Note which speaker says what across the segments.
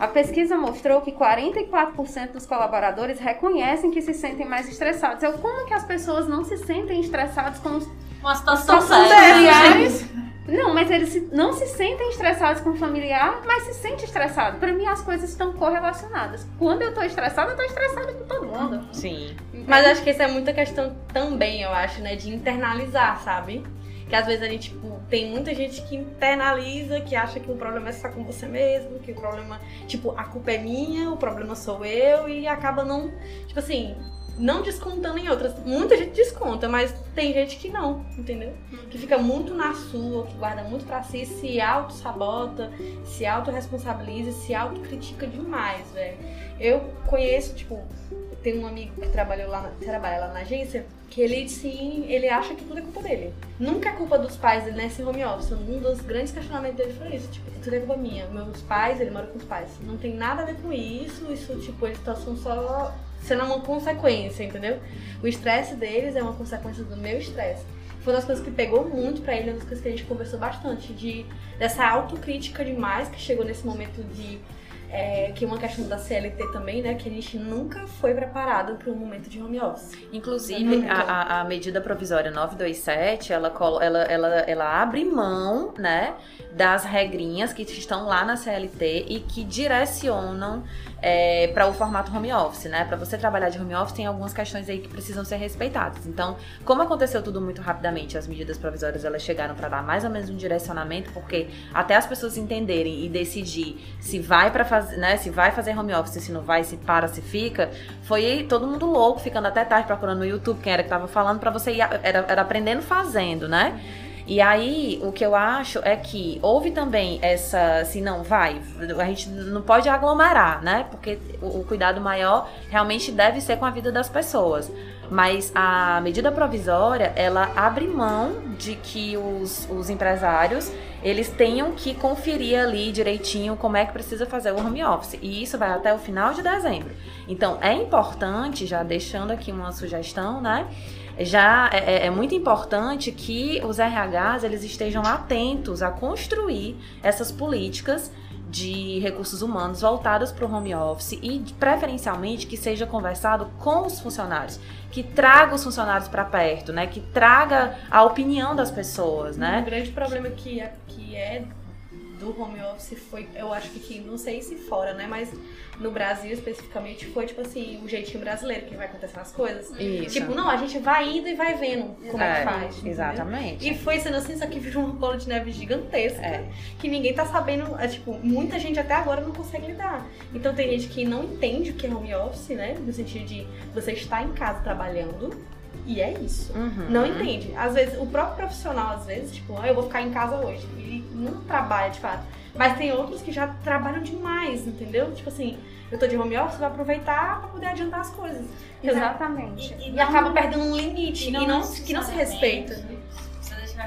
Speaker 1: A pesquisa mostrou que 44% dos colaboradores reconhecem que se sentem mais estressados. Eu, como que as pessoas não se sentem estressadas com os
Speaker 2: Uma situação séria.
Speaker 1: familiares? Não, mas eles não se sentem estressados com o familiar, mas se sentem estressados. Pra mim, as coisas estão correlacionadas. Quando eu tô estressada, eu tô estressada com todo mundo.
Speaker 3: Sim. Mas acho que isso é muita questão também, eu acho, né? De internalizar, sabe? Que às vezes a gente, tipo, tem muita gente que internaliza, que acha que o problema é só com você mesmo, que o problema, tipo, a culpa é minha, o problema sou eu, e acaba não, tipo assim, não descontando em outras. Muita gente desconta, mas tem gente que não, entendeu? Que fica muito na sua, que guarda muito pra si, se auto-sabota, se autorresponsabiliza, se autocritica demais, velho. Eu conheço, tipo, tem um amigo que trabalhou lá, trabalha lá na agência, que ele sim, ele acha que tudo é culpa dele. Nunca é culpa dos pais dele nesse home office. Um dos grandes questionamentos dele foi isso, tipo, tudo é culpa minha. Meus pais, ele mora com os pais. Não tem nada a ver com isso, isso, tipo, eles estão só sendo uma consequência, entendeu? O estresse deles é uma consequência do meu estresse. Foi uma das coisas que pegou muito pra ele, uma das coisas que a gente conversou bastante, de dessa autocrítica demais que chegou nesse momento de é, que é uma questão da CLT também, né? Que a gente nunca foi preparado para um momento de home office.
Speaker 4: Inclusive, a, a- medida provisória 927, ela, ela, ela, ela abre mão, né, das regrinhas que estão lá na CLT e que direcionam para o formato home office, né? Para você trabalhar de home office, tem algumas questões aí que precisam ser respeitadas. Então, como aconteceu tudo muito rapidamente, as medidas provisórias elas chegaram para dar mais ou menos um direcionamento, porque até as pessoas entenderem e decidir se vai para fazer, né, se vai fazer home office, se não vai, se para, se fica, foi todo mundo louco, ficando até tarde procurando no YouTube quem era que tava falando para você ir, era, era aprendendo fazendo, né? E aí, o que eu acho é que houve também essa, assim, não, vai, a gente não pode aglomerar, né? Porque o, o cuidado maior realmente deve ser com a vida das pessoas. Mas a medida provisória, ela abre mão de que os, os empresários, eles tenham que conferir ali direitinho como é que precisa fazer o home office. E isso vai até o final de dezembro. Então, é importante, já deixando aqui uma sugestão, né? já é, é- é muito importante que os RHs eles estejam atentos a construir essas políticas de recursos humanos voltadas para o home office e preferencialmente que seja conversado com os funcionários, que traga os funcionários para perto, né, que traga a opinião das pessoas, né?
Speaker 3: grande problema que é, que é do home office foi, eu acho que aqui, não sei se fora, né? Mas no Brasil especificamente foi tipo assim, o jeitinho brasileiro que vai acontecer as coisas.
Speaker 4: Isso.
Speaker 3: Tipo, não, a gente vai indo e vai vendo como é, que faz. entendeu?
Speaker 4: Exatamente.
Speaker 3: E foi sendo assim, só que virou uma bola de neve gigantesca.
Speaker 4: É.
Speaker 3: Que ninguém tá sabendo. É, tipo, muita gente até agora não consegue lidar. Então tem gente que não entende o que é home office, né? No sentido de você estar em casa trabalhando e é isso.
Speaker 4: Uhum.
Speaker 3: Não entende. Às vezes, o próprio profissional, às vezes, tipo, ah, eu vou ficar em casa hoje. Ele não trabalha de fato. Mas tem outros que já trabalham demais, entendeu? Tipo assim, eu tô de home office, vou aproveitar pra poder adiantar as coisas.
Speaker 1: Exatamente.
Speaker 2: E,
Speaker 3: E,
Speaker 2: não-
Speaker 3: acaba perdendo um limite. E não, que não se respeita.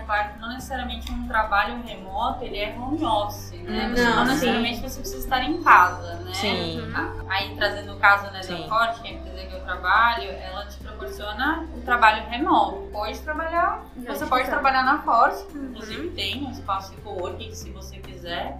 Speaker 2: Que não necessariamente um trabalho remoto ele é home office, né?
Speaker 4: Uhum.
Speaker 2: Você não,
Speaker 3: Não,
Speaker 2: necessariamente você precisa estar em casa, né?
Speaker 4: Sim.
Speaker 2: A- Aí trazendo o caso né, da Forte, que é a empresa que eu trabalho, ela te proporciona o trabalho remoto. Pode trabalhar, você pode trabalhar na Forte, inclusive tem um espaço de coworking se você quiser.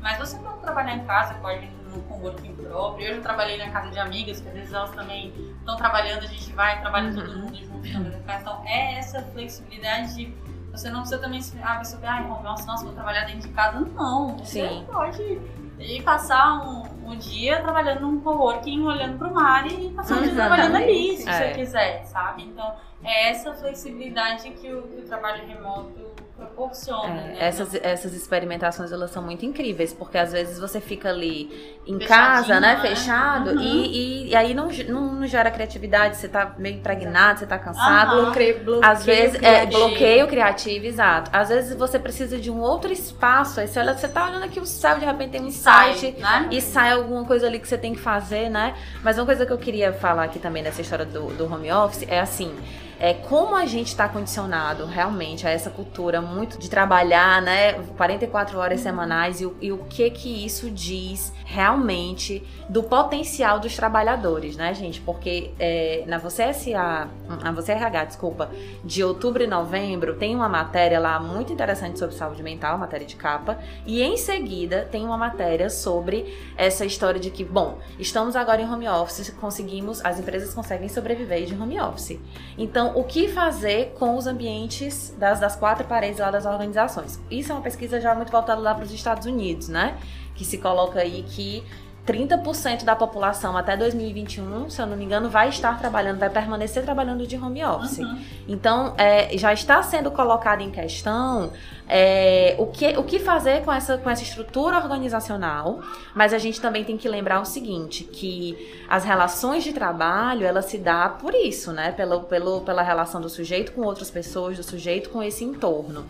Speaker 2: Mas você pode trabalhar em casa, pode ir no coworking próprio. Eu já trabalhei na casa de amigas, que às vezes elas também estão trabalhando, a gente vai, trabalha todo
Speaker 4: Uhum.
Speaker 2: mundo junto casa. Então é essa flexibilidade de você não precisa também ah, pessoa, ai, home office, nossa, vou trabalhar dentro de casa. Não, você
Speaker 4: Sim.
Speaker 2: pode ir passar um, um dia trabalhando num coworking, olhando pro mar e passar um dia trabalhando ali, se
Speaker 4: É.
Speaker 2: você quiser, sabe? Então é essa flexibilidade que o, que o trabalho remoto proporciona,
Speaker 4: É,
Speaker 2: né?
Speaker 4: essas, essas experimentações elas são muito incríveis, porque às vezes você fica ali em
Speaker 2: Fechadinho,
Speaker 4: casa, né,
Speaker 2: né?
Speaker 4: fechado,
Speaker 2: Uhum.
Speaker 4: e, e, e aí não, não, não gera criatividade, você tá meio impregnado, você tá cansado.
Speaker 2: Aham.
Speaker 3: Bloqueio, bloqueio
Speaker 4: Às vezes, é,
Speaker 3: criativo.
Speaker 4: bloqueio criativo, exato. Às vezes você precisa de um outro espaço, aí você, olha, você tá olhando aqui o céu, de repente tem um
Speaker 2: sai,
Speaker 4: site,
Speaker 2: né?
Speaker 4: e sai alguma coisa ali que você tem que fazer, né? Mas uma coisa que eu queria falar aqui também nessa história do, do home office é assim. É como a gente está condicionado realmente a essa cultura muito de trabalhar, né, 44 horas semanais e, e o que que isso diz realmente do potencial dos trabalhadores, né, gente? Porque é, na Você SA, na Você RH, desculpa, de outubro e novembro tem uma matéria lá muito interessante sobre saúde mental, matéria de capa, e em seguida tem uma matéria sobre essa história de que, bom, estamos agora em home office, conseguimos, as empresas conseguem sobreviver de home office. Então, o que fazer com os ambientes das, das quatro paredes lá das organizações? Isso é uma pesquisa já muito voltada lá para os Estados Unidos, né? Que se coloca aí que 30% da população até 2021, se eu não me engano, vai estar trabalhando, vai permanecer trabalhando de home office. Uhum. Então, é, já está sendo colocado em questão é, o, que, o que fazer com essa, com essa estrutura organizacional, mas a gente também tem que lembrar o seguinte, que as relações de trabalho, ela se dá por isso, né? Pelo, pelo, pela relação do sujeito com outras pessoas, do sujeito com esse entorno.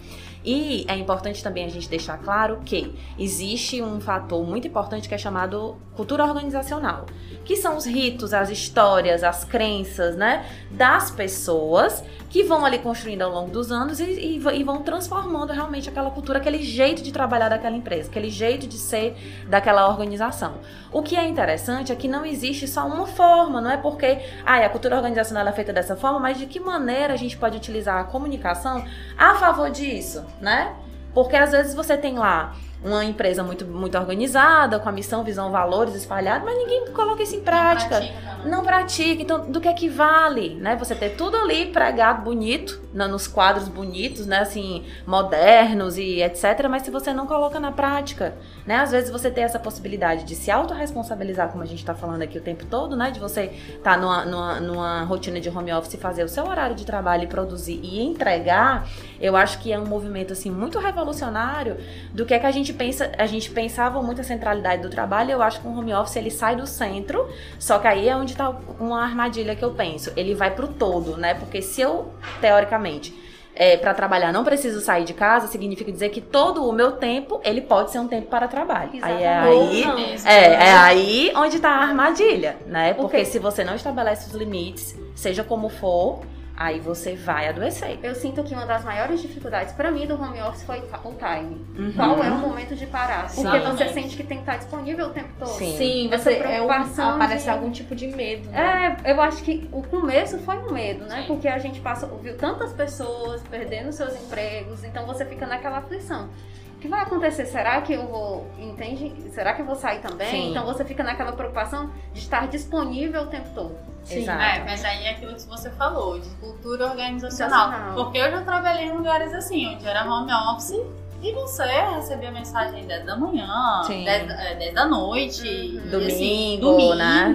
Speaker 4: E é importante também a gente deixar claro que existe um fator muito importante que é chamado cultura organizacional, que são os ritos, as histórias, as crenças, né, das pessoas que vão ali construindo ao longo dos anos e, e, e, vão transformando realmente aquela cultura, aquele jeito de trabalhar daquela empresa, aquele jeito de ser daquela organização. O que é interessante é que não existe só uma forma, não é porque ah, a cultura organizacional é feita dessa forma, mas de que maneira a gente pode utilizar a comunicação a favor disso, né? Porque às vezes você tem lá uma empresa muito, muito organizada, com a missão, visão, valores espalhados, mas ninguém coloca isso em prática. Não pratica, não pratica. Então, do que é que vale, né? Você ter tudo ali pregado bonito, nos quadros bonitos, né? Assim, modernos e etc. Mas se você não coloca na prática, né? Às vezes você tem essa possibilidade de se autorresponsabilizar, como a gente está falando aqui o tempo todo, né? De você estar tá numa, numa, numa rotina de home office, fazer o seu horário de trabalho e produzir e entregar, eu acho que é um movimento, assim, muito revolucionário do que é que a gente pensa, a gente pensava muito a centralidade do trabalho, eu acho que o home office ele sai do centro, só que aí é onde está uma armadilha que eu penso. Ele vai pro todo, né? Porque se eu, teoricamente, é, para trabalhar não preciso sair de casa, significa dizer que todo o meu tempo ele pode ser um tempo para trabalho. Exatamente. Aí é aí, é, é aí onde está a armadilha, né? Porque se você não estabelece os limites, seja como for, aí você vai adoecer.
Speaker 1: Eu sinto que uma das maiores dificuldades para mim do home office foi o time. Uhum. Qual é o momento de parar? Porque você sente que tem que estar disponível o tempo todo.
Speaker 3: Sim, Sim você é um, aparece de... algum tipo de medo.
Speaker 1: Né? É, eu acho que o começo foi um medo, né? Sim. Porque a gente passa, viu tantas pessoas perdendo seus empregos, então você fica naquela aflição o que vai acontecer? Será que eu vou, entende? Será que eu vou sair também? Sim. Então você fica naquela preocupação de estar disponível o tempo todo.
Speaker 2: Sim, Exato. É, mas aí é aquilo que você falou, de cultura organizacional. Porque eu já trabalhei em lugares assim, onde era home office e você recebia mensagem 10 da manhã, 10, 10, é, da noite,
Speaker 4: uhum. domingo,
Speaker 2: assim,
Speaker 4: domingo,
Speaker 2: né?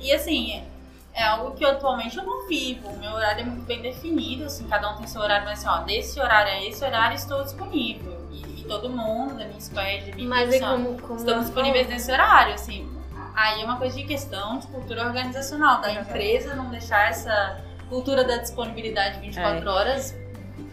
Speaker 2: E assim, é algo que atualmente eu não vivo. O meu horário é muito bem definido, assim, cada um tem seu horário, mas assim, ó, desse horário a esse horário estou disponível. E, e todo mundo da minha squad, da minha
Speaker 3: Mas é como, como
Speaker 2: estão disponíveis nesse horário, assim. Aí é uma coisa de questão de cultura organizacional, da empresa não deixar essa cultura da disponibilidade 24 é. horas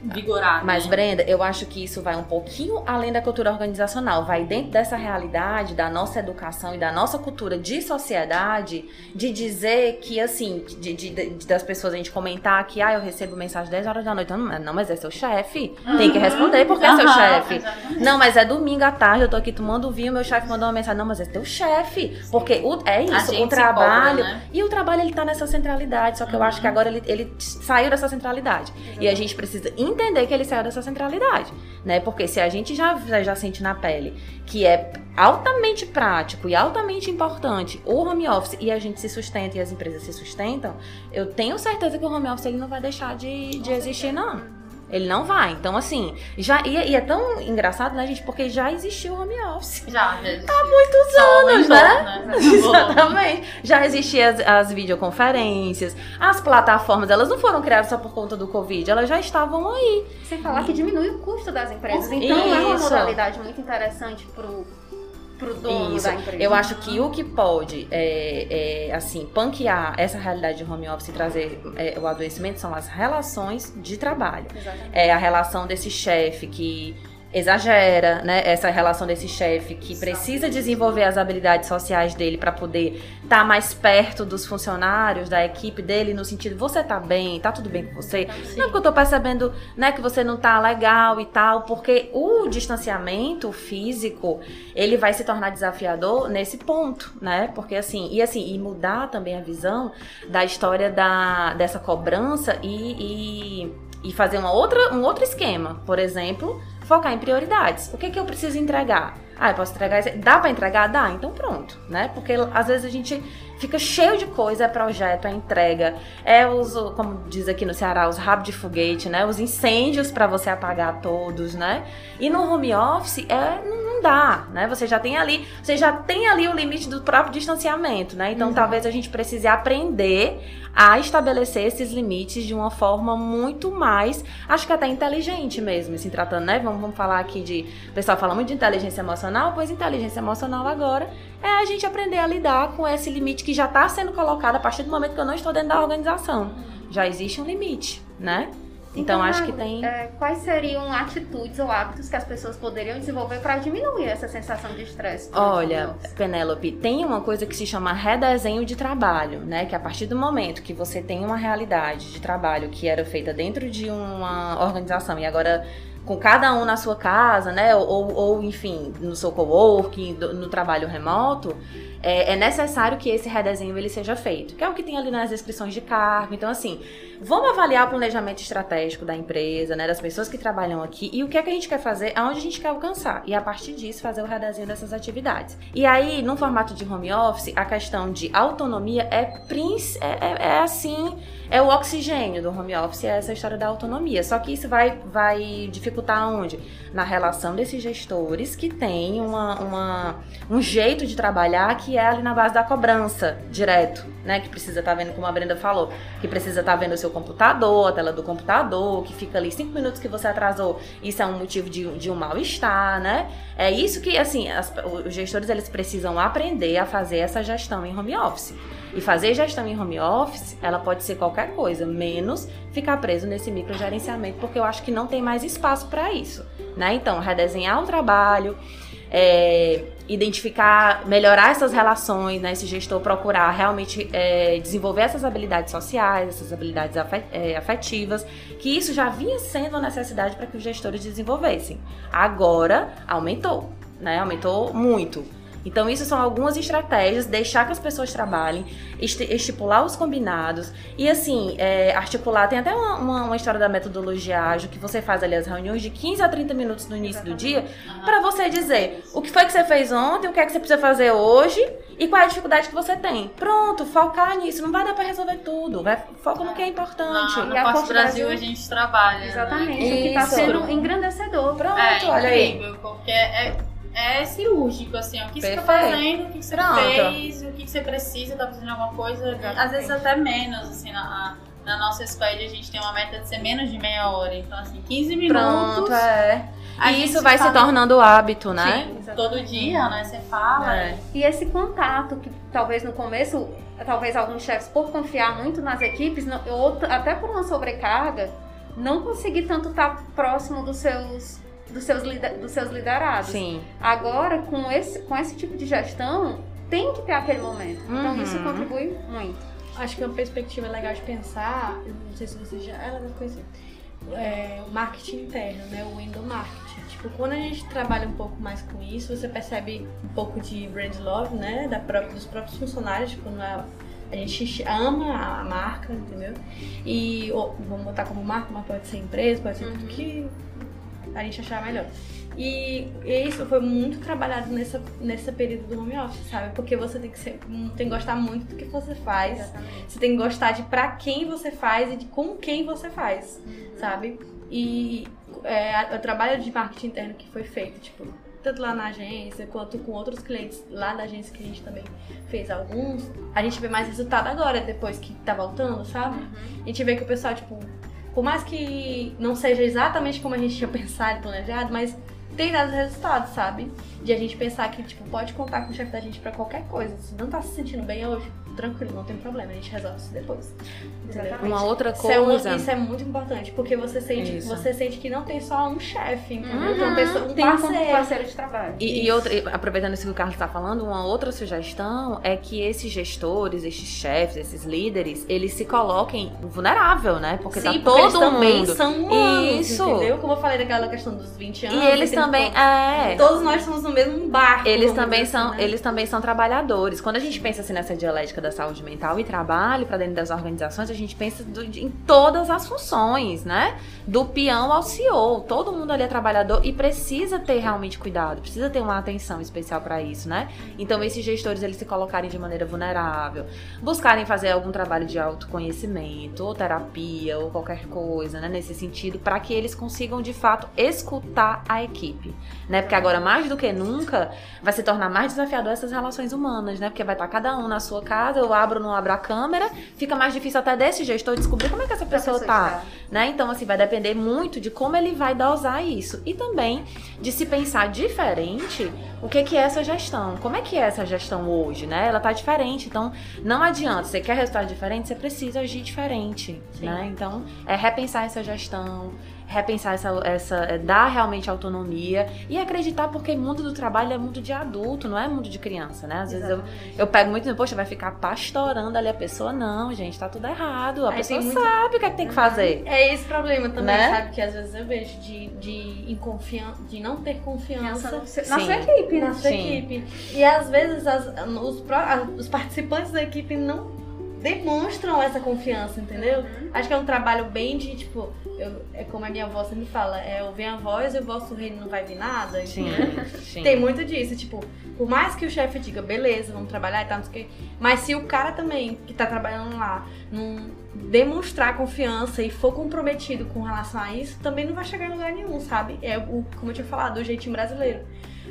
Speaker 2: vigorar.
Speaker 4: Mas,
Speaker 2: né?
Speaker 4: Brenda, eu acho que isso vai um pouquinho além da cultura organizacional. Vai dentro dessa realidade da nossa educação e da nossa cultura de sociedade, de dizer que, assim, de, de, de das pessoas a gente comentar que, ah, eu recebo mensagem 10 horas da noite. Não, não mas é seu chefe. Uhum. Tem que responder porque uhum. é seu chefe. Não, mas é domingo à tarde, eu tô aqui tomando vinho, meu chefe mandou uma mensagem. Não, mas é teu chefe. Porque o, é isso, o trabalho. Cobra, né? E o trabalho, ele tá nessa centralidade. Só que uhum. eu acho que agora ele, ele saiu dessa centralidade. E a gente precisa entender que ele saiu dessa centralidade, né? Porque se a gente já, já sente na pele que é altamente prático e altamente importante o home office e a gente se sustenta e as empresas se sustentam, eu tenho certeza que o home office ele não vai deixar de, de existir, não. Ele não vai. Então, assim, já, e, e, é tão engraçado, né, gente? Porque já existiu o home office.
Speaker 2: Já, já
Speaker 4: Há muitos Só anos, né? né? Exatamente. Já existiam as, as, videoconferências, as plataformas, elas não foram criadas só por conta do Covid, elas já estavam aí.
Speaker 1: Sem falar que diminui o custo das empresas. Então, Isso. é uma modalidade muito interessante pro pro dono Isso. da empresa.
Speaker 4: Eu acho que o que pode, é, é, assim, panquear essa realidade de home office e trazer é, o adoecimento são as relações de trabalho. Exatamente. É a relação desse chefe que exagera, né? Essa relação desse chefe que precisa desenvolver as habilidades sociais dele para poder estar tá mais perto dos funcionários, da equipe dele, no sentido, você tá bem, tá tudo bem com você? Sim. Não, porque eu tô percebendo, né, que você não tá legal e tal, porque o distanciamento físico, ele vai se tornar desafiador nesse ponto, né? Porque assim, e assim, e mudar também a visão da história da, dessa cobrança e, e, e fazer uma outra, um outro esquema. Por exemplo, focar em prioridades. O que, que eu preciso entregar? Ah, eu posso entregar. Dá para entregar? Dá, então pronto, né? Porque às vezes a gente fica cheio de coisa, é projeto, é entrega, é os, como diz aqui no Ceará, os rabos de foguete, né? Os incêndios para você apagar todos, né? E no home office é não, dá, né? Você já tem ali, você já tem ali o limite do próprio distanciamento, né? Então talvez a gente precise aprender a estabelecer esses limites de uma forma muito mais, acho que até inteligente mesmo, se tratando, né? Vamos, vamos falar aqui de. O pessoal fala muito de inteligência emocional, pois inteligência emocional agora é a gente aprender a lidar com esse limite que já está sendo colocado a partir do momento que eu não estou dentro da organização. Já existe um limite, né? Então, então acho que tem.
Speaker 1: É, quais seriam atitudes ou hábitos que as pessoas poderiam desenvolver para diminuir essa sensação de estresse?
Speaker 4: Olha, Penélope, tem uma coisa que se chama redesenho de trabalho, né? Que a partir do momento que você tem uma realidade de trabalho que era feita dentro de uma organização e agora com cada um na sua casa, né? Ou, ou enfim, no seu coworking, no trabalho remoto, é, é, necessário que esse redesenho ele seja feito, que é o que tem ali nas descrições de cargo. Então, assim, vamos avaliar o planejamento estratégico da empresa, né, das pessoas que trabalham aqui e o que é que a gente quer fazer, aonde a gente quer alcançar. E a partir disso, fazer o redesenho dessas atividades. E aí, no formato de home office, a questão de autonomia é, é, é, é assim, é o oxigênio do home office, é essa história da autonomia. Só que isso vai, vai dificultar onde? Na relação desses gestores que têm uma, uma, um jeito de trabalhar que é ali na base da cobrança, direto, né? Que precisa estar tá vendo, como a Brenda falou, que precisa estar tá vendo o seu computador, a tela do computador, que fica ali cinco minutos que você atrasou, isso é um motivo de, de um mal-estar, né? É isso que, assim, as, os gestores eles precisam aprender a fazer essa gestão em home office. E fazer gestão em home office, ela pode ser qualquer coisa, menos ficar preso nesse microgerenciamento, porque eu acho que não tem mais espaço para isso, né? Então, redesenhar o trabalho, é, identificar, melhorar essas relações, né? Esse gestor procurar realmente é, desenvolver essas habilidades sociais, essas habilidades é, afetivas, que isso já vinha sendo uma necessidade para que os gestores desenvolvessem. Agora aumentou, né? Aumentou muito. Então, isso são algumas estratégias, deixar que as pessoas trabalhem, estipular os combinados e, assim, é, articular. Tem até uma, uma, uma, história da metodologia ágil que você faz ali as reuniões de 15 a 30 minutos no início do dia para você dizer o que foi que você fez ontem, o que é que você precisa fazer hoje e qual é a dificuldade que você tem. Pronto, focar nisso. Não vai dar para resolver tudo. Vai, foca no que é importante.
Speaker 2: Não, no e a Brasil, Brasil a gente trabalha. Né?
Speaker 1: Exatamente. Né? O que está sendo engrandecedor.
Speaker 2: Pronto, é, olha incrível, aí. Porque é é cirúrgico, assim, o que Perfeito. você tá fazendo, o que você Pronto. fez, o que você precisa, tá fazendo alguma coisa, Exatamente. às vezes até menos, assim, na, na nossa squad a gente tem uma meta de ser menos de meia hora, então assim, 15 minutos.
Speaker 4: Pronto, é. E isso vai fala... se tornando hábito, né?
Speaker 2: Sim, todo dia, né? Você fala. É.
Speaker 1: E esse contato, que talvez no começo, talvez alguns chefes, por confiar muito nas equipes, ou até por uma sobrecarga, não conseguir tanto estar próximo dos seus dos seus, dos seus liderados.
Speaker 4: Sim.
Speaker 1: Agora, com esse, com esse tipo de gestão, tem que ter aquele momento. Então, isso uhum. contribui muito.
Speaker 3: Acho que uma perspectiva legal de pensar, eu não sei se você já ela deve conhecer, é o marketing interno, né? O endomarketing. Tipo, quando a gente trabalha um pouco mais com isso, você percebe um pouco de brand love, né? Da própria, dos próprios funcionários, tipo, a, a gente ama a marca, entendeu? E ou, vamos botar como marca, mas pode ser empresa, pode ser uhum. tudo que a gente achar melhor. E isso foi muito trabalhado nessa, nesse período do home office, sabe? Porque você tem que, ser, tem que gostar muito do que você faz. Exatamente. Você tem que gostar de pra quem você faz e de com quem você faz, uhum. sabe? E é, o trabalho de marketing interno que foi feito, tipo, tanto lá na agência quanto com outros clientes lá da agência que a gente também fez alguns, a gente vê mais resultado agora, depois que tá voltando, sabe? Uhum. A gente vê que o pessoal, tipo, por mais que não seja exatamente como a gente tinha pensado e planejado, mas tem dado resultados, sabe? De a gente pensar que, tipo, pode contar com o chefe da gente para qualquer coisa. Se não tá se sentindo bem hoje, tranquilo, não tem problema, a gente resolve isso depois.
Speaker 1: Exatamente.
Speaker 4: Uma outra
Speaker 3: Isso é,
Speaker 4: coisa.
Speaker 3: uma- isso é muito importante, porque você sente,
Speaker 4: Isso.
Speaker 3: você sente que não tem só um chefe, entendeu?
Speaker 1: Uhum.
Speaker 3: Tem uma pessoa, um
Speaker 1: Tem um
Speaker 3: parceiro.
Speaker 1: parceiro de trabalho.
Speaker 4: E, e outra, e aproveitando isso que o Carlos está falando, uma outra sugestão é que esses gestores, esses chefes, esses líderes, eles se coloquem vulnerável, né? Porque
Speaker 3: Sim,
Speaker 4: tá
Speaker 3: porque
Speaker 4: todo
Speaker 3: eles também
Speaker 4: mundo.
Speaker 3: são humanos,
Speaker 4: Isso.
Speaker 3: entendeu? Como eu falei daquela questão dos 20 anos.
Speaker 4: E eles
Speaker 3: 30
Speaker 4: também, é,
Speaker 3: Todos nós estamos no mesmo barco.
Speaker 4: eles também
Speaker 3: dizer
Speaker 4: são,
Speaker 3: assim, né?
Speaker 4: eles também são trabalhadores. Quando a gente pensa assim nessa dialética da saúde mental e trabalho para dentro das organizações, a gente pensa do- em todas as funções, né? Do peão ao CEO, todo mundo ali é trabalhador e precisa ter realmente cuidado, precisa ter uma atenção especial para isso, né? Então esses gestores eles se colocarem de maneira vulnerável, buscarem fazer algum trabalho de autoconhecimento, ou terapia, ou qualquer coisa, né, nesse sentido, para que eles consigam de fato escutar a equipe, né? Porque agora mais do que nunca vai se tornar mais desafiador essas relações humanas, né? Porque vai estar cada um na sua casa, eu abro ou não abro a câmera, fica mais difícil até desse gestor descobrir como é que essa pessoa tá, né? Então, assim, vai depender muito de como ele vai dosar isso. E também de se pensar diferente o que, que é essa gestão. Como é que é essa gestão hoje, né? Ela tá diferente. Então, não adianta. Você quer resultado diferente, você precisa agir diferente, né? Então, é repensar essa gestão, repensar essa, essa é, dar realmente autonomia e acreditar porque mundo do trabalho é mundo de adulto, não é mundo de criança, né? Às vezes eu, eu pego muito, poxa, vai ficar pastorando ali a pessoa. Não, gente, tá tudo errado. A
Speaker 3: Aí
Speaker 4: pessoa
Speaker 3: muito-
Speaker 4: sabe o que, é que tem que fazer.
Speaker 3: É esse problema também,
Speaker 4: Né?
Speaker 3: sabe? Que às vezes eu vejo de, de, inconfian... de não ter confiança
Speaker 1: na sua equipe, né?
Speaker 3: na sua
Speaker 4: Sim.
Speaker 3: equipe. E às vezes as- os, os participantes da equipe não demonstram essa confiança, entendeu?
Speaker 1: Uhum.
Speaker 3: Acho que é um trabalho bem de, tipo, eu- é como a minha avó sempre fala, é ouvir a voz e o vosso reino não vai vir nada,
Speaker 4: Sim,
Speaker 3: entendeu?
Speaker 4: sim.
Speaker 3: Tem muito disso, tipo, por mais que o chefe diga, beleza, vamos trabalhar e tal, não sei o quê, mas se o cara também, que tá trabalhando lá, não demonstrar confiança e for comprometido com relação a isso, também não vai chegar em lugar nenhum, sabe? É o, como eu tinha falado, o jeitinho brasileiro.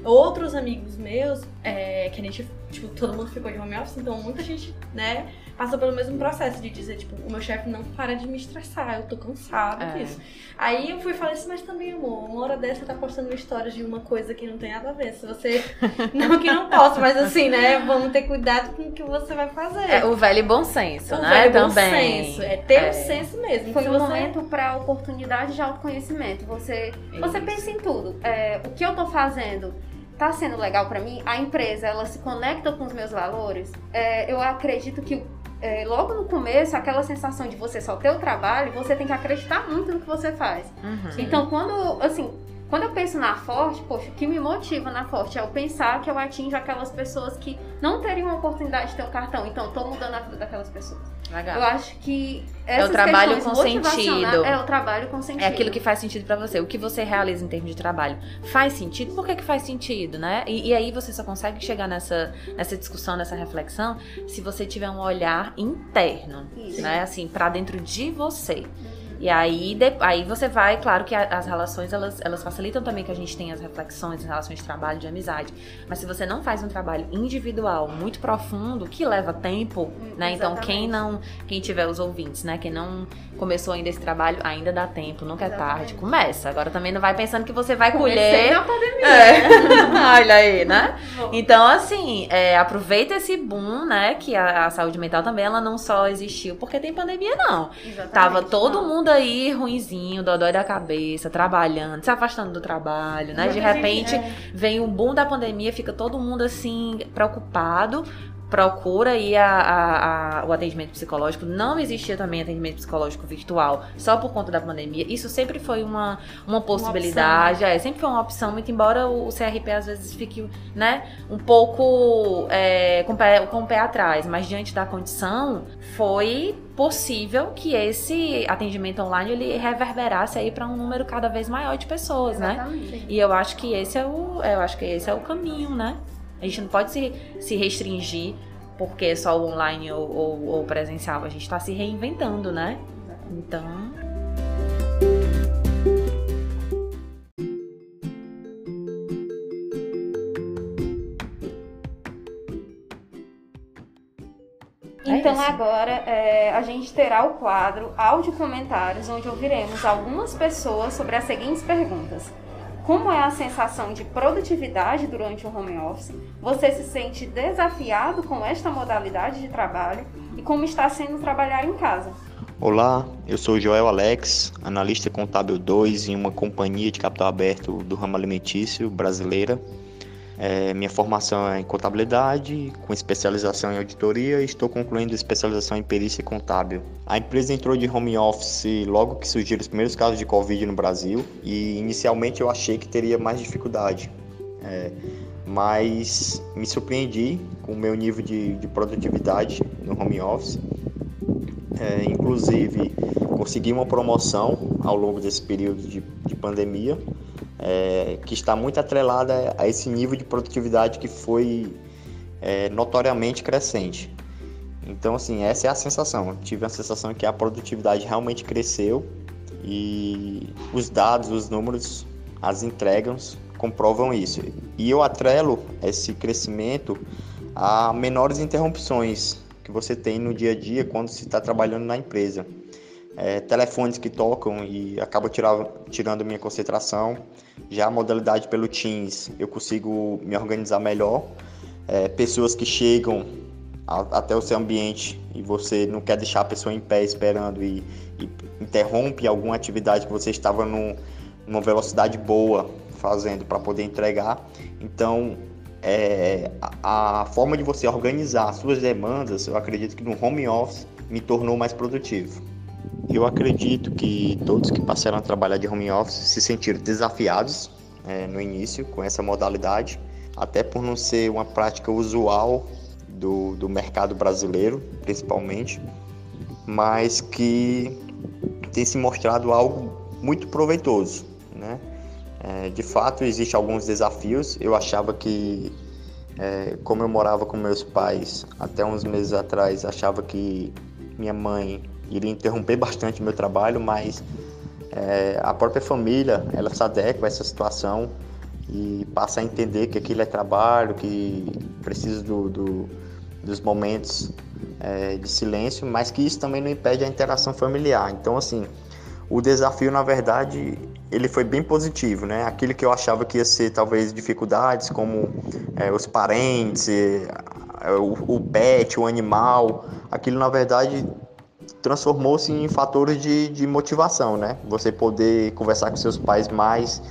Speaker 3: Outros amigos meus, é, que a gente, tipo, todo mundo ficou de home office, então muita gente, né, passou pelo mesmo processo de dizer, tipo, o meu chefe não para de me estressar, eu tô cansado
Speaker 4: É.
Speaker 3: disso. Aí eu fui e falei assim, mas também, amor, uma hora dessa tá postando histórias de uma coisa que não tem nada a ver. Se você. Não que não possa, mas assim, né? Vamos ter cuidado com o que você vai fazer.
Speaker 4: É o velho bom senso,
Speaker 3: O
Speaker 4: né?
Speaker 3: velho bom
Speaker 4: Também.
Speaker 3: senso. É ter
Speaker 4: É.
Speaker 3: o senso mesmo.
Speaker 1: Foi um
Speaker 3: você-
Speaker 1: momento para oportunidade de autoconhecimento. Você, você pensa em tudo. É, o que eu tô fazendo tá sendo legal para mim? A empresa, ela se conecta com os meus valores? É, eu acredito que é, logo no começo, aquela sensação de você só ter o trabalho, você tem que acreditar muito no que você faz.
Speaker 4: Uhum.
Speaker 1: Então, quando, assim, quando eu penso na Forte, poxa, o que me motiva na Forte é eu pensar que eu atinjo aquelas pessoas que não teriam a oportunidade de ter um cartão. Então, eu tô mudando a vida daquelas pessoas.
Speaker 4: Legal.
Speaker 1: Eu acho que essas
Speaker 4: o trabalho com sentido.
Speaker 1: É o trabalho com sentido.
Speaker 4: É aquilo que faz sentido pra você. O que você realiza em termos de trabalho faz sentido? Por que, que faz sentido, né? E, e aí você só consegue chegar nessa, nessa discussão, nessa reflexão, se você tiver um olhar interno,
Speaker 1: Isso.
Speaker 4: né? Assim, pra dentro de você. E aí, de- aí você vai, claro que as relações, elas, elas facilitam também que a gente tenha as reflexões, as relações de trabalho, de amizade. Mas se você não faz um trabalho individual muito profundo, que leva tempo, né? Então, quem
Speaker 1: exatamente.
Speaker 4: não, quem tiver os ouvintes, né? Quem não começou ainda esse trabalho, ainda dá tempo, nunca é
Speaker 1: Exatamente.
Speaker 4: tarde. Começa. Agora também não vai pensando que você vai
Speaker 1: Comecei
Speaker 4: colher.
Speaker 1: na pandemia.
Speaker 4: É. Olha aí, né? Então, assim, é, aproveita esse boom, né? Que a, a saúde mental também, ela não só existiu porque tem pandemia, não.
Speaker 1: Exatamente.
Speaker 4: Tava todo
Speaker 1: Não.
Speaker 4: mundo aí ruinzinho, dodói da cabeça, trabalhando, se afastando do trabalho, né? De repente
Speaker 3: é.
Speaker 4: vem o boom da pandemia, fica todo mundo assim, preocupado. Procura aí a- a- a- o atendimento psicológico. Não existia também atendimento psicológico virtual só por conta da pandemia. Isso sempre foi uma, uma possibilidade, é, sempre foi uma opção, muito embora o, CRP às vezes fique né, um pouco é, com, o pé, com o pé atrás. Mas diante da condição, foi possível que esse atendimento online ele reverberasse aí para um número cada vez maior de pessoas, né?
Speaker 1: Exatamente.
Speaker 4: E eu acho que esse é o, eu acho que esse é o caminho, né? A gente não pode se, se restringir porque é só o online ou, ou, ou presencial. A gente está se reinventando, né? Então, É
Speaker 1: Então agora é, a gente terá o quadro Áudio Comentários, onde ouviremos algumas pessoas sobre as seguintes perguntas. Como é a sensação de produtividade durante o home office, você se sente desafiado com esta modalidade de trabalho e como está sendo trabalhar em casa.
Speaker 5: Olá, eu sou Joel Alex, analista contábil 2 em uma companhia de capital aberto do ramo alimentício brasileira. É, minha formação é em contabilidade, com especialização em auditoria e estou concluindo especialização em perícia contábil. A empresa entrou de home office logo que surgiram os primeiros casos de Covid no Brasil e inicialmente eu achei que teria mais dificuldade. É, mas me surpreendi com o meu nível de, de produtividade no home office. É, inclusive, consegui uma promoção ao longo desse período de, de pandemia é, que está muito atrelada a esse nível de produtividade que foi é, notoriamente crescente. Então, assim, essa é a sensação. Eu tive a sensação que a produtividade realmente cresceu e os dados, os números, as entregas comprovam isso. E eu atrelo esse crescimento a menores interrupções que você tem no dia a dia quando se está trabalhando na empresa. É, telefones que tocam e tirar, tirando minha concentração. Já a modalidade pelo Teams, eu consigo me organizar melhor. É, pessoas que chegam a, até o seu ambiente e você não quer deixar a pessoa em pé esperando e, e interrompe alguma atividade que você estava num, numa velocidade boa fazendo para poder entregar. Então, é, a, a, forma de você organizar as suas demandas, eu acredito que no home office me tornou mais produtivo. Eu acredito que todos que passaram a trabalhar de home office se sentiram desafiados é, no início com essa modalidade, até por não ser uma prática usual do, do mercado brasileiro, principalmente, mas que tem se mostrado algo muito proveitoso, né? É, de fato, existem alguns desafios. Eu achava que, é, como eu morava com meus pais até uns meses atrás, achava que minha mãe iria interromper bastante o meu trabalho, mas é, a própria família ela se adequa a essa situação e passa a entender que aquilo é trabalho, que precisa do, do dos momentos é, de silêncio, mas que isso também não impede a interação familiar. Então, assim, o desafio, na verdade, ele foi bem positivo, né? Aquilo que eu achava que ia ser talvez dificuldades, como é, os parentes, é, o, o pet, o animal, aquilo na verdade transformou-se em fatores de, de motivação, né? Você poder conversar com seus pais mais,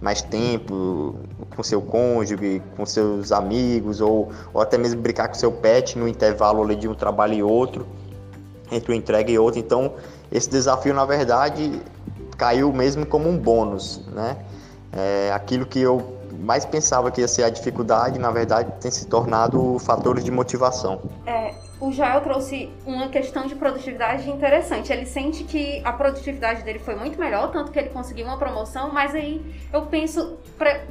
Speaker 5: mais tempo, com seu cônjuge, com seus amigos, ou, ou até mesmo brincar com seu pet no intervalo ali de um trabalho e outro, entre uma entrega e outra. Então, esse desafio, na verdade, caiu mesmo como um bônus, né? É, aquilo que eu mais pensava que ia ser a dificuldade, na verdade, tem se tornado fatores de motivação.
Speaker 1: É, o Joel trouxe uma questão de produtividade interessante. Ele sente que a produtividade dele foi muito melhor, tanto que ele conseguiu uma promoção, mas aí eu penso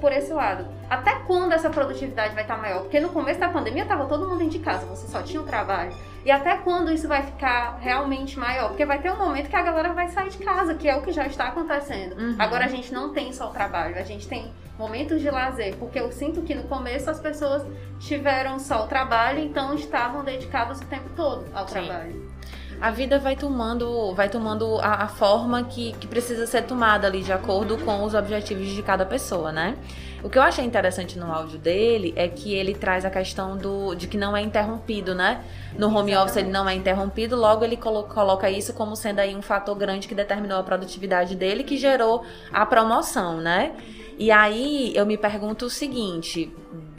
Speaker 1: por esse lado. Até quando essa produtividade vai estar maior? Porque no começo da pandemia estava todo mundo dentro de casa, você só tinha o trabalho. E até quando isso vai ficar realmente maior? Porque vai ter um momento que a galera vai sair de casa, que é o que já está acontecendo. Uhum. Agora a gente não tem só o trabalho, a gente tem momentos de lazer, porque eu sinto que no começo as pessoas tiveram só o trabalho, então estavam dedicadas o tempo todo ao Sim. trabalho
Speaker 4: a vida vai tomando, vai tomando a, a, forma que, que precisa ser tomada ali de acordo com os objetivos de cada pessoa, né? O que eu achei interessante no áudio dele é que ele traz a questão do, de que não é interrompido, né? No home Exatamente. office ele não é interrompido, logo ele colo coloca isso como sendo aí um fator grande que determinou a produtividade dele, que gerou a promoção, né? E aí eu me pergunto o seguinte: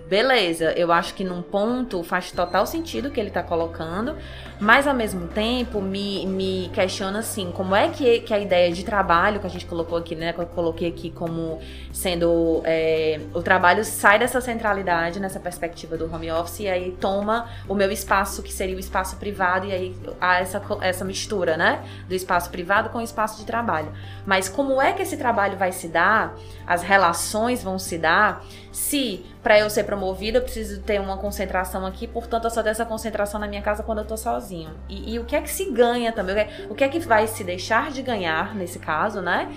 Speaker 4: beleza, eu acho que num ponto faz total sentido o que ele está colocando, mas ao mesmo tempo me, me questiona assim, como é que, que a ideia de trabalho que a gente colocou aqui, né, que eu coloquei aqui como sendo é, o trabalho sai dessa centralidade, nessa perspectiva do home office, e aí toma o meu espaço, que seria o espaço privado, e aí há essa, essa mistura, né, do espaço privado com o espaço de trabalho. Mas como é que esse trabalho vai se dar, as relações vão se dar, se para eu ser promovida eu preciso ter uma concentração aqui, portanto eu só tenho essa concentração na minha casa quando eu tô sozinho. E, e o que é que se ganha também? O que, é, o que é que vai se deixar de ganhar nesse caso, né?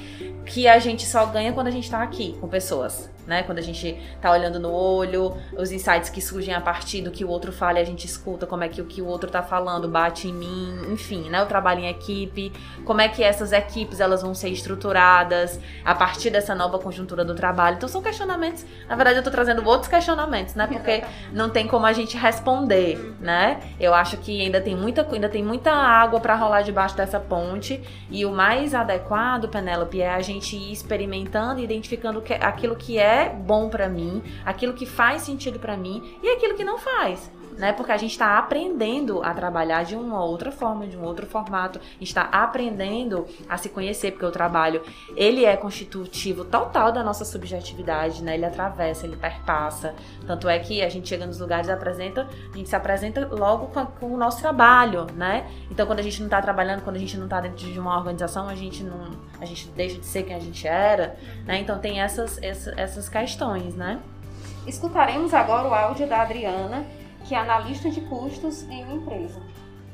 Speaker 4: Que a gente só ganha quando a gente tá aqui com pessoas. Né? Quando a gente tá olhando no olho, os insights que surgem a partir do que o outro fala, a gente escuta como é que o que o outro tá falando bate em mim, enfim, né? O trabalho em equipe, como é que essas equipes elas vão ser estruturadas a partir dessa nova conjuntura do trabalho. Então são questionamentos, na verdade eu tô trazendo outros questionamentos, né? Porque não tem como a gente responder, uhum. né? Eu acho que ainda tem muita, ainda tem muita água para rolar debaixo dessa ponte e o mais adequado, Penélope, é a gente ir experimentando e identificando aquilo que é bom para mim, aquilo que faz sentido para mim e aquilo que não faz né? Porque a gente está aprendendo a trabalhar de uma outra forma, de um outro formato, está aprendendo a se conhecer, porque o trabalho ele é constitutivo total da nossa subjetividade, né? Ele atravessa, ele perpassa. Tanto é que a gente chega nos lugares apresenta, a gente se apresenta logo com, com o nosso trabalho, né? Então quando a gente não está trabalhando, quando a gente não está dentro de uma organização, a gente não, a gente deixa de ser quem a gente era, né? Então tem essas, essas, essas questões, né?
Speaker 1: Escutaremos agora o áudio da Adriana, que é analista de custos em uma empresa.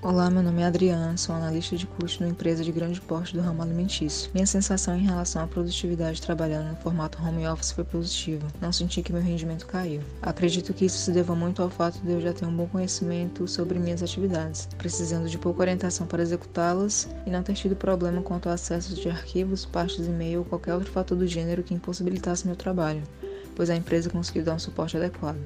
Speaker 6: Olá, meu nome é Adriana, sou analista de custos numa empresa de grande porte do ramo alimentício. Minha sensação em relação à produtividade trabalhando no formato home office foi positiva. Não senti que meu rendimento caiu. Acredito que isso se deva muito ao fato de eu já ter um bom conhecimento sobre minhas atividades, precisando de pouca orientação para executá-las e não ter tido problema quanto ao acesso de arquivos, pastas e-mail ou qualquer outro fator do gênero que impossibilitasse meu trabalho, pois a empresa conseguiu dar um suporte adequado.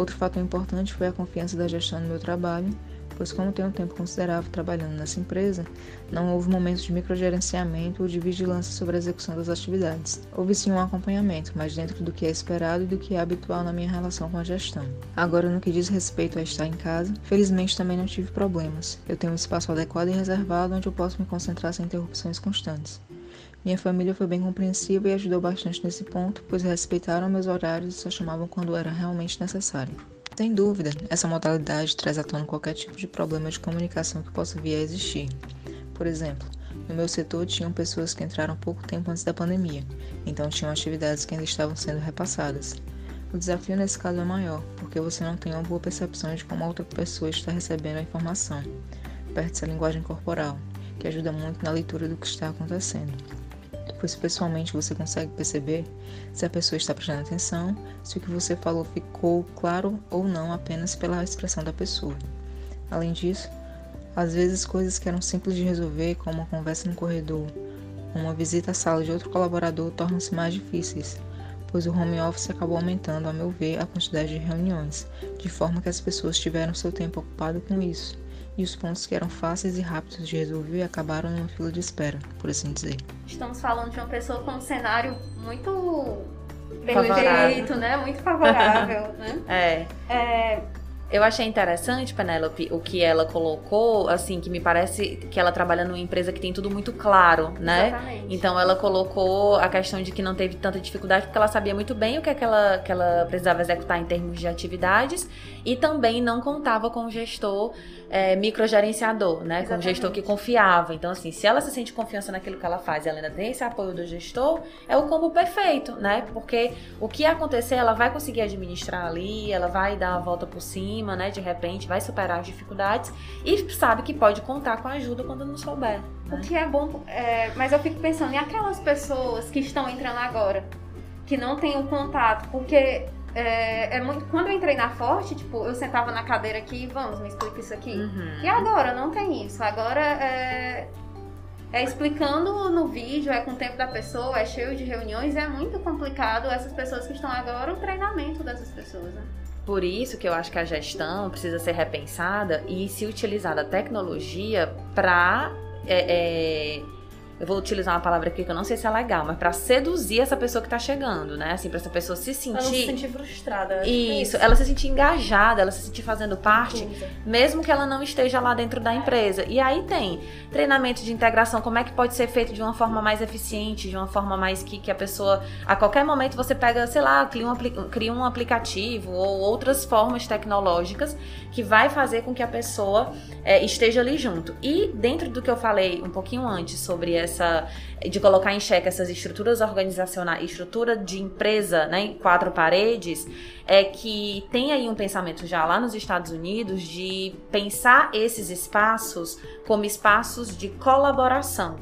Speaker 6: Outro fator importante foi a confiança da gestão no meu trabalho, pois como tenho um tempo considerável trabalhando nessa empresa, não houve momentos de microgerenciamento ou de vigilância sobre a execução das atividades. Houve sim um acompanhamento, mas dentro do que é esperado e do que é habitual na minha relação com a gestão. Agora, no que diz respeito a estar em casa, felizmente também não tive problemas. Eu tenho um espaço adequado e reservado onde eu posso me concentrar sem interrupções constantes. Minha família foi bem compreensiva e ajudou bastante nesse ponto, pois respeitaram meus horários e só chamavam quando era realmente necessário. Sem dúvida, essa modalidade traz à tona qualquer tipo de problema de comunicação que possa vir a existir. Por exemplo, no meu setor tinham pessoas que entraram pouco tempo antes da pandemia, então tinham atividades que ainda estavam sendo repassadas. O desafio nesse caso é maior, porque você não tem uma boa percepção de como a outra pessoa está recebendo a informação. Perde-se a linguagem corporal, que ajuda muito na leitura do que está acontecendo pois pessoalmente você consegue perceber se a pessoa está prestando atenção, se o que você falou ficou claro ou não apenas pela expressão da pessoa. Além disso, às vezes coisas que eram simples de resolver, como uma conversa no corredor ou uma visita à sala de outro colaborador, tornam-se mais difíceis, pois o home office acabou aumentando, a meu ver, a quantidade de reuniões, de forma que as pessoas tiveram seu tempo ocupado com isso e os pontos que eram fáceis e rápidos de resolver acabaram numa fila de espera, por assim dizer.
Speaker 1: Estamos falando de uma pessoa com um cenário muito perfeito, né? Muito favorável, né?
Speaker 4: É. é. Eu achei interessante, Penélope, o que ela colocou, assim, que me parece que ela trabalha numa empresa que tem tudo muito claro, né? Exatamente. Então ela colocou a questão de que não teve tanta dificuldade, porque ela sabia muito bem o que, é que, ela, que ela precisava executar em termos de atividades e também não contava com o gestor é, microgerenciador, né? Exatamente. Com um gestor que confiava. Então, assim, se ela se sente confiança naquilo que ela faz e ela ainda tem esse apoio do gestor, é o combo perfeito, né? Porque o que acontecer, ela vai conseguir administrar ali, ela vai dar a volta por cima, né? De repente, vai superar as dificuldades e sabe que pode contar com a ajuda quando não souber. Né?
Speaker 1: O que é bom, é, mas eu fico pensando em aquelas pessoas que estão entrando agora, que não têm o contato, porque é, é, muito. Quando eu entrei na Forte, tipo, eu sentava na cadeira aqui, vamos, me explica isso aqui. Uhum. E agora não tem isso. Agora é, é explicando no vídeo, é com o tempo da pessoa, é cheio de reuniões, é muito complicado essas pessoas que estão agora, o treinamento dessas pessoas, né?
Speaker 4: Por isso que eu acho que a gestão precisa ser repensada e se utilizar da tecnologia para. É, é eu vou utilizar uma palavra aqui que eu não sei se é legal, mas para seduzir essa pessoa que tá chegando, né? Assim, para essa pessoa se sentir. Ela
Speaker 3: se sentir frustrada. É
Speaker 4: isso, ela se sentir engajada, ela se sentir fazendo parte, mesmo que ela não esteja lá dentro da empresa. E aí tem treinamento de integração, como é que pode ser feito de uma forma mais eficiente, de uma forma mais que, que a pessoa, a qualquer momento você pega, sei lá, cria um, cria um aplicativo ou outras formas tecnológicas que vai fazer com que a pessoa é, esteja ali junto. E dentro do que eu falei um pouquinho antes sobre essa essa de colocar em xeque essas estruturas organizacionais, estrutura de empresa, né, em quatro paredes, é que tem aí um pensamento já lá nos Estados Unidos de pensar esses espaços como espaços de colaboração.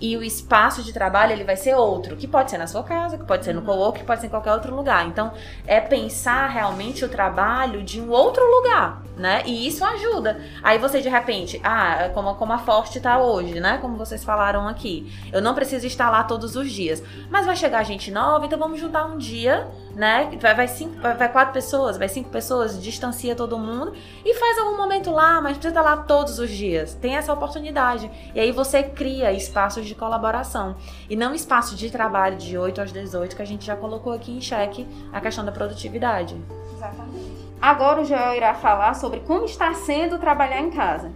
Speaker 4: E o espaço de trabalho ele vai ser outro, que pode ser na sua casa, que pode ser no co que pode ser em qualquer outro lugar. Então, é pensar realmente o trabalho de um outro lugar, né? E isso ajuda. Aí você de repente, ah, como, como a Forte tá hoje, né? Como vocês falaram aqui. Eu não preciso estar lá todos os dias. Mas vai chegar gente nova, então vamos juntar um dia né? Vai, vai, cinco, vai, vai, quatro pessoas, vai cinco pessoas, distancia todo mundo e faz algum momento lá, mas precisa estar lá todos os dias. Tem essa oportunidade. E aí você cria espaços de colaboração. E não espaços de trabalho de 8 às 18, que a gente já colocou aqui em xeque a questão da produtividade.
Speaker 1: Exatamente. Agora o Joel irá falar sobre como está sendo trabalhar em casa.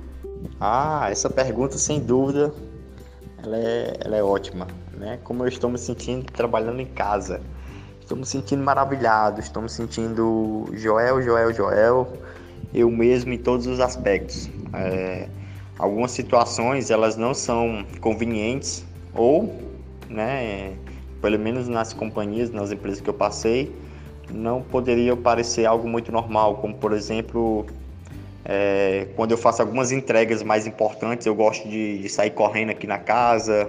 Speaker 5: Ah, essa pergunta sem dúvida ela é, ela é ótima, né? Como eu estou me sentindo trabalhando em casa. Estou me sentindo maravilhado, estou me sentindo Joel, Joel, Joel, eu mesmo em todos os aspectos. É, algumas situações elas não são convenientes ou, né, pelo menos nas companhias, nas empresas que eu passei, não poderia parecer algo muito normal, como por exemplo é, quando eu faço algumas entregas mais importantes, eu gosto de, de sair correndo aqui na casa,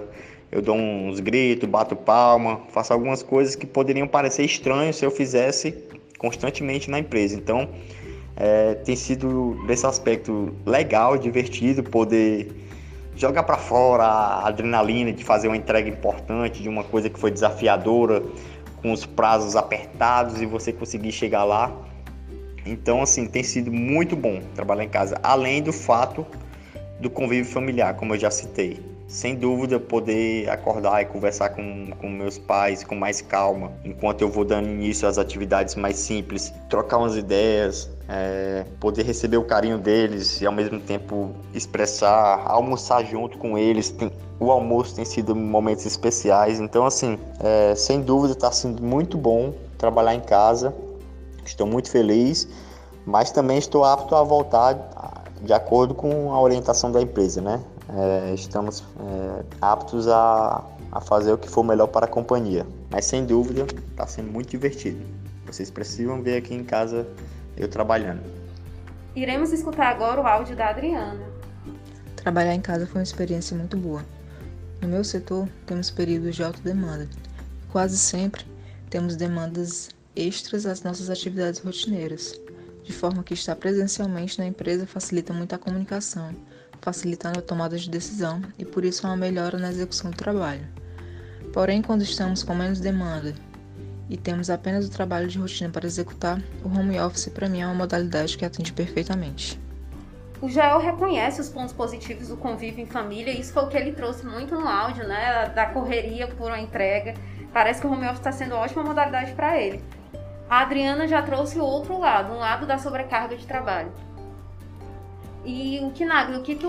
Speaker 5: eu dou uns gritos, bato palma, faço algumas coisas que poderiam parecer estranhas se eu fizesse constantemente na empresa. Então, é, tem sido nesse aspecto legal, divertido, poder jogar para fora a adrenalina de fazer uma entrega importante de uma coisa que foi desafiadora, com os prazos apertados e você conseguir chegar lá. Então, assim, tem sido muito bom trabalhar em casa, além do fato do convívio familiar, como eu já citei sem dúvida, poder acordar e conversar com, com meus pais com mais calma, enquanto eu vou dando início às atividades mais simples, trocar umas ideias, é, poder receber o carinho deles e ao mesmo tempo expressar, almoçar junto com eles. Tem, o almoço tem sido momentos especiais, então, assim, é, sem dúvida, está sendo muito bom trabalhar em casa. Estou muito feliz, mas também estou apto a voltar de acordo com a orientação da empresa, né? É, estamos é, aptos a, a fazer o que for melhor para a companhia. Mas sem dúvida, está sendo muito divertido. Vocês precisam ver aqui em casa eu trabalhando.
Speaker 1: Iremos escutar agora o áudio da Adriana.
Speaker 6: Trabalhar em casa foi uma experiência muito boa. No meu setor, temos períodos de alta demanda. Quase sempre temos demandas extras às nossas atividades rotineiras, de forma que estar presencialmente na empresa facilita muito a comunicação facilitando a tomada de decisão e por isso uma melhora na execução do trabalho. Porém, quando estamos com menos demanda e temos apenas o trabalho de rotina para executar, o home office para mim é uma modalidade que atende perfeitamente.
Speaker 1: O Joel reconhece os pontos positivos do convívio em família, e isso foi o que ele trouxe muito no áudio, né? Da correria por uma entrega. Parece que o home office está sendo uma ótima modalidade para ele. A Adriana já trouxe o outro lado, um lado da sobrecarga de trabalho. E o Kinagli, o que tu,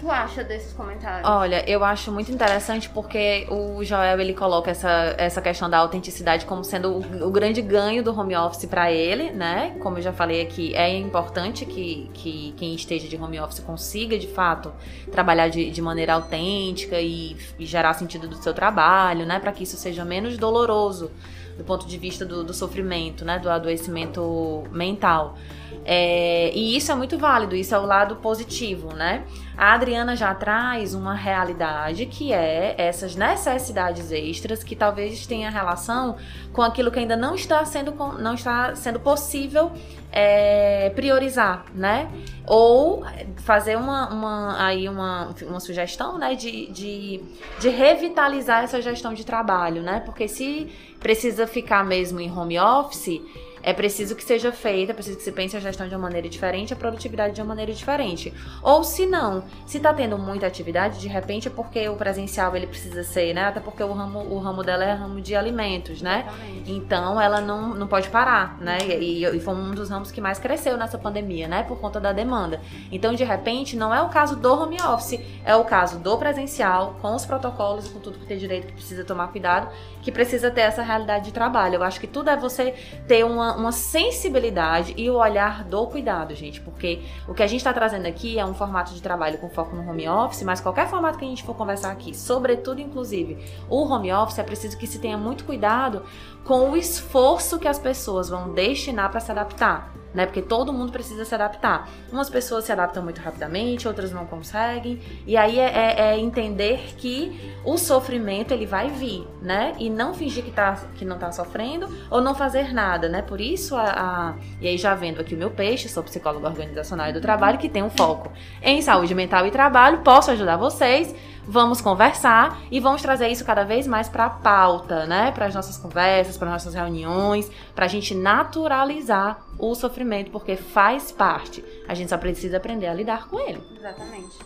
Speaker 1: tu acha desses comentários?
Speaker 4: Olha, eu acho muito interessante porque o Joel ele coloca essa, essa questão da autenticidade como sendo o, o grande ganho do home office para ele, né? Como eu já falei aqui, é importante que, que quem esteja de home office consiga de fato trabalhar de, de maneira autêntica e, e gerar sentido do seu trabalho, né? Para que isso seja menos doloroso do ponto de vista do, do sofrimento, né? Do adoecimento mental. É, e isso é muito válido, isso é o lado positivo, né? A Adriana já traz uma realidade que é essas necessidades extras que talvez tenha relação com aquilo que ainda não está sendo, não está sendo possível é, priorizar, né? Ou fazer uma, uma, aí uma, uma sugestão né? De, de, de revitalizar essa gestão de trabalho, né? Porque se precisa ficar mesmo em home office é preciso que seja feita, é preciso que se pense a gestão de uma maneira diferente, a produtividade de uma maneira diferente. Ou se não, se está tendo muita atividade, de repente é porque o presencial ele precisa ser, né? Até porque o ramo, o ramo dela é ramo de alimentos, né? Exatamente. Então ela não, não pode parar, né? E, e, foi um dos ramos que mais cresceu nessa pandemia, né? Por conta da demanda. Então, de repente, não é o caso do home office, é o caso do presencial, com os protocolos e com tudo que tem direito que precisa tomar cuidado, que precisa ter essa realidade de trabalho. Eu acho que tudo é você ter uma, uma sensibilidade e o olhar do cuidado, gente, porque o que a gente está trazendo aqui é um formato de trabalho com foco no home office, mas qualquer formato que a gente for conversar aqui, sobretudo, inclusive, o home office, é preciso que se tenha muito cuidado com o esforço que as pessoas vão destinar para se adaptar né? Porque todo mundo precisa se adaptar. Umas pessoas se adaptam muito rapidamente, outras não conseguem. E aí é, é, é entender que o sofrimento ele vai vir, né? E não fingir que, tá, que não tá sofrendo ou não fazer nada, né? Por isso, a, a... e aí já vendo aqui o meu peixe, sou psicóloga organizacional e do trabalho, que tem um foco em saúde mental e trabalho, posso ajudar vocês vamos conversar e vamos trazer isso cada vez mais para a pauta, né? Para as nossas conversas, para nossas reuniões, para a gente naturalizar o sofrimento, porque faz parte. A gente só precisa aprender a lidar com ele.
Speaker 1: Exatamente.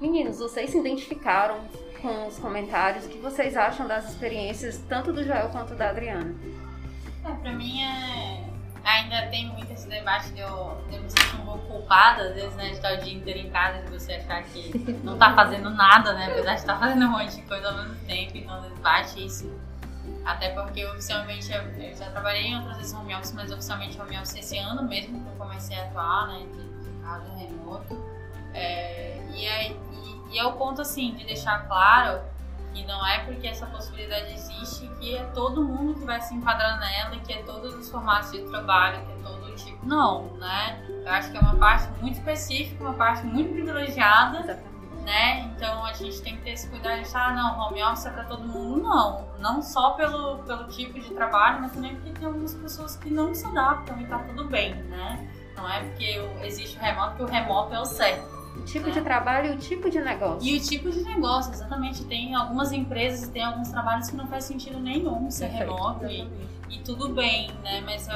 Speaker 1: Meninos, vocês se identificaram com os comentários? O que vocês acham das experiências, tanto do Joel quanto da Adriana?
Speaker 2: É, pra mim é ainda tem muito esse debate de eu, de eu me sentir um pouco culpada, às vezes, né, de estar o dia inteiro em casa e você achar que não tá fazendo nada, né, apesar de estar fazendo um monte de coisa ao mesmo tempo, então debate isso. Até porque oficialmente eu, já trabalhei em outras vezes home office, mas oficialmente home office esse ano mesmo que eu comecei a atuar, né, de, casa remoto. É, e, aí, e, e é o ponto, assim, de deixar claro que não é porque essa possibilidade existe que é todo mundo que vai se enquadrar nela e que é todos os formatos de trabalho, que é todo tipo. Não, né? Eu acho que é uma parte muito específica, uma parte muito privilegiada. Né? Então a gente tem que ter esse cuidado de achar, ah, não, home office é para todo mundo, não. Não só pelo, pelo tipo de trabalho, mas também porque tem algumas pessoas que não se adaptam e tá tudo bem, né? Não é porque existe o remoto que o remoto é o certo.
Speaker 1: O tipo de trabalho e o tipo de negócio.
Speaker 2: E o tipo de negócio, exatamente. Tem algumas empresas e tem alguns trabalhos que não faz sentido nenhum ser Perfeito. remoto e, e, tudo bem, né? Mas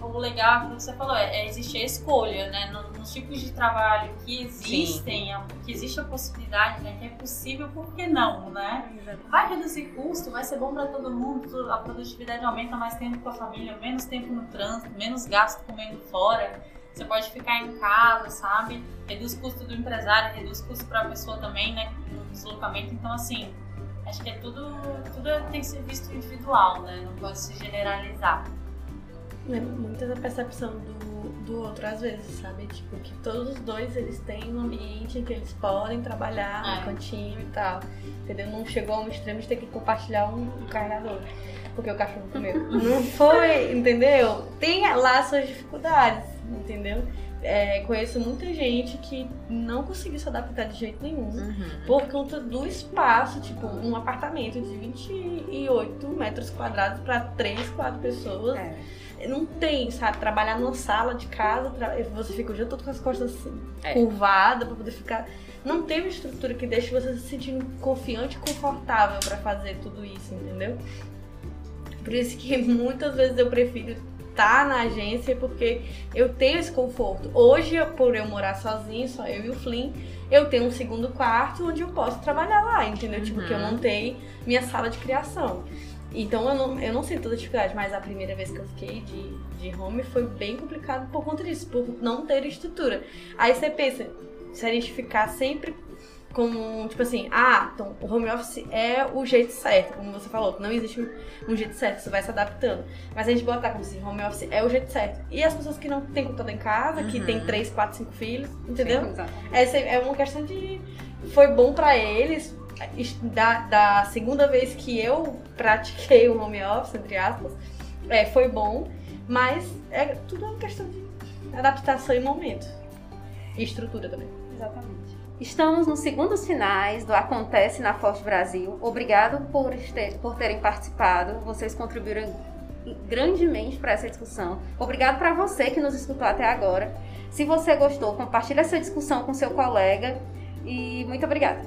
Speaker 2: o legal é que você falou, é, é existir a escolha, né? Nos tipos de trabalho que existem, Sim. que existe a possibilidade, né? Que é possível, por que não, né? Vai reduzir custo, vai ser bom para todo mundo, a produtividade aumenta mais tempo com a família, menos tempo no trânsito, menos gasto comendo fora. Você pode ficar em casa, sabe? Reduz o custo do empresário, reduz o custo para a pessoa também, né? No deslocamento. Então, assim, acho que é tudo, tudo tem que ser visto individual, né? Não pode se generalizar.
Speaker 3: É muita da percepção do, do outro às vezes, sabe? Tipo, que todos os dois eles têm um ambiente em que eles podem trabalhar é. no cantinho e tal. Entendeu? Não chegou a um extremo de ter que compartilhar um, um carregador. Porque o cachorro comeu. Não foi, entendeu? Tem lá suas dificuldades entendeu? É, conheço muita gente que não conseguiu se adaptar de jeito nenhum uhum. por conta do espaço, tipo, um apartamento de 28 metros quadrados para 3, 4 pessoas. É. Não tem, sabe? Trabalhar numa sala de casa, você fica o dia todo com as costas assim, é. curvadas para poder ficar. Não tem uma estrutura que deixe você se sentindo confiante e confortável para fazer tudo isso, entendeu? Por isso que muitas vezes eu prefiro estar tá na agência porque eu tenho esse conforto. Hoje, por eu morar sozinho, só eu e o Flynn, eu tenho um segundo quarto onde eu posso trabalhar lá, entendeu? Uhum. Tipo, que eu uhum. montei minha sala de criação. Então eu não, eu não sinto toda dificuldade, mas a primeira vez que eu fiquei de, de home foi bem complicado por conta disso, por não ter estrutura. Aí você pensa, se a gente ficar sempre como, tipo assim, ah, então o home office é o jeito certo, como você falou, não existe um, um jeito certo, você vai se adaptando. Mas a gente botar como assim, home office é o jeito certo. E as pessoas que não têm computador em casa, uhum. que tem 3, 4, 5 filhos, entendeu? Sim, Essa é uma questão de. Foi bom para eles. Da, da segunda vez que eu pratiquei o home office, entre aspas, é, foi bom, mas é tudo uma questão de adaptação e momento. E estrutura também.
Speaker 1: Exatamente. Estamos nos segundos finais do Acontece na Forte Brasil. Obrigado por, ter, por terem participado. Vocês contribuíram grandemente para essa discussão. Obrigado para você que nos escutou até agora. Se você gostou, compartilhe essa discussão com seu colega e muito obrigada.